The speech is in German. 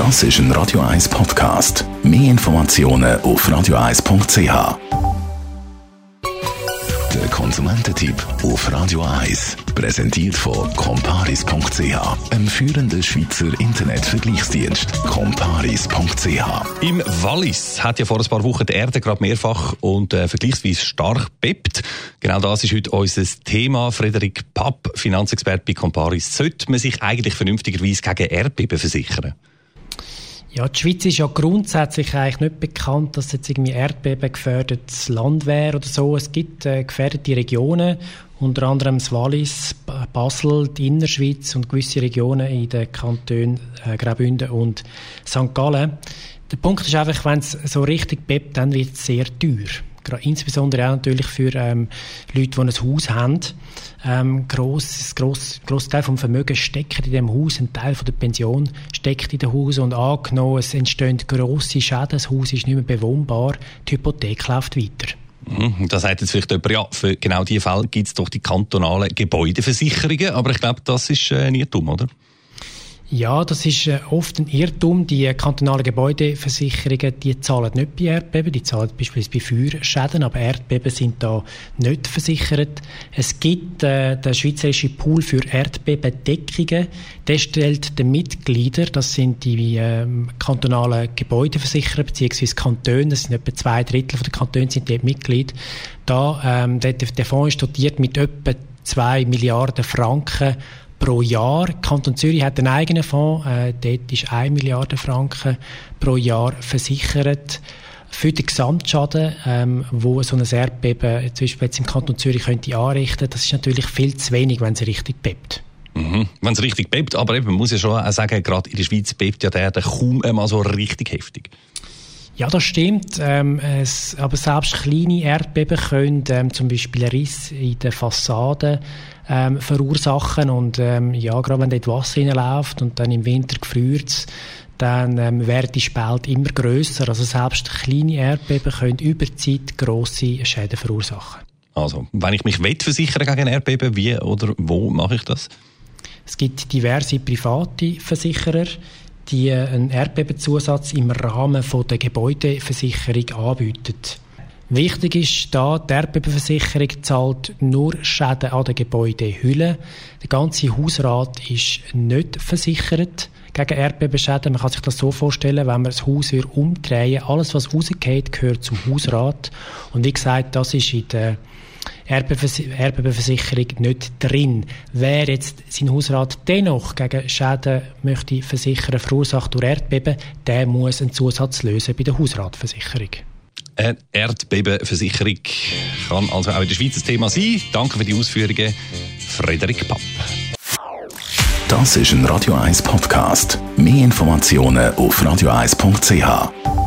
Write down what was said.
Das ist ein Radio 1 Podcast. Mehr Informationen auf radio1.ch. Der Konsumententipp auf Radio 1 präsentiert von comparis.ch, einem führenden Schweizer Internetvergleichsdienst. comparis.ch. Im Wallis hat ja vor ein paar Wochen die Erde gerade mehrfach und äh, vergleichsweise stark bebt. Genau das ist heute unser Thema. Frederik Papp, Finanzexperte bei Comparis. Sollte man sich eigentlich vernünftigerweise gegen Erdbeben versichern? Ja, die Schweiz ist ja grundsätzlich eigentlich nicht bekannt, dass jetzt irgendwie Erdbeben gefährdetes Land wäre oder so. Es gibt äh, gefährdete Regionen, unter anderem das Wallis, Basel, die Innerschweiz und gewisse Regionen in den Kantonen äh, Graubünden und St. Gallen. Der Punkt ist einfach, wenn es so richtig bebt, dann wird es sehr teuer insbesondere auch natürlich für ähm, Leute, die ein Haus haben. Ähm, gross, gross, gross Teil vom Vermögen steckt in dem Haus, ein Teil von der Pension steckt in dem Haus und angenommen, es entstehen grosse Schäden, das Haus ist nicht mehr bewohnbar, die Hypothek läuft weiter. Mhm. Da sagt jetzt vielleicht jemand, ja, für genau diese Fälle gibt es doch die kantonalen Gebäudeversicherungen, aber ich glaube, das ist äh, nie dumm, oder? Ja, das ist äh, oft ein Irrtum. Die kantonalen Gebäudeversicherungen, die zahlen nicht bei Erdbeben, die zahlen beispielsweise bei Feuerschäden, aber Erdbeben sind da nicht versichert. Es gibt äh, den schweizerischen Pool für Erdbebendeckungen. Der stellt den Mitglieder, das sind die äh, kantonalen Gebäudeversicherer bzw. Kantone, das sind etwa zwei Drittel der Kantone sind dort Mitglied. Da, ähm, der, der Fonds ist dotiert mit etwa zwei Milliarden Franken pro Jahr. Kanton Zürich hat einen eigenen Fonds, äh, dort ist 1 Milliarde Franken pro Jahr versichert für den Gesamtschaden, ähm, wo so ein Erdbeben zum Beispiel jetzt im Kanton Zürich könnte anrichten. Das ist natürlich viel zu wenig, wenn es richtig bebt. Mhm. Wenn es richtig bebt, aber eben, man muss ja schon auch sagen, gerade in der Schweiz bebt ja der, der kaum einmal so richtig heftig. Ja, das stimmt. Ähm, es, aber selbst kleine Erdbeben können ähm, zum Beispiel Riss in der Fassade ähm, verursachen. Und ähm, ja, gerade wenn dort Wasser reinläuft und dann im Winter gefriert dann ähm, werden die Spälte immer grösser. Also selbst kleine Erdbeben können über die Zeit grosse Schäden verursachen. Also, wenn ich mich versichern gegen Erdbeben, wie oder wo mache ich das? Es gibt diverse private Versicherer, die einen Erdbebenzusatz im Rahmen von der Gebäudeversicherung anbieten. Wichtig ist da, die Erdbebenversicherung zahlt nur Schäden an den Gebäudehüllen. Der ganze Hausrat ist nicht versichert gegen Erdbebenschäden. Man kann sich das so vorstellen, wenn man das Haus umdrehen alles was rausgeht, gehört zum Hausrat. Und wie gesagt, das ist in der Erdbebenversicherung nicht drin. Wer jetzt sein Hausrat dennoch gegen Schäden möchte versichern, verursacht durch Erdbeben, der muss einen Zusatz lösen bei der Hausratversicherung. Eine Erdbebenversicherung kann also auch in der Schweiz ein Thema sein. Danke für die Ausführungen, Frederik Papp. Das ist ein Radio 1 Podcast. Mehr Informationen auf radio1.ch.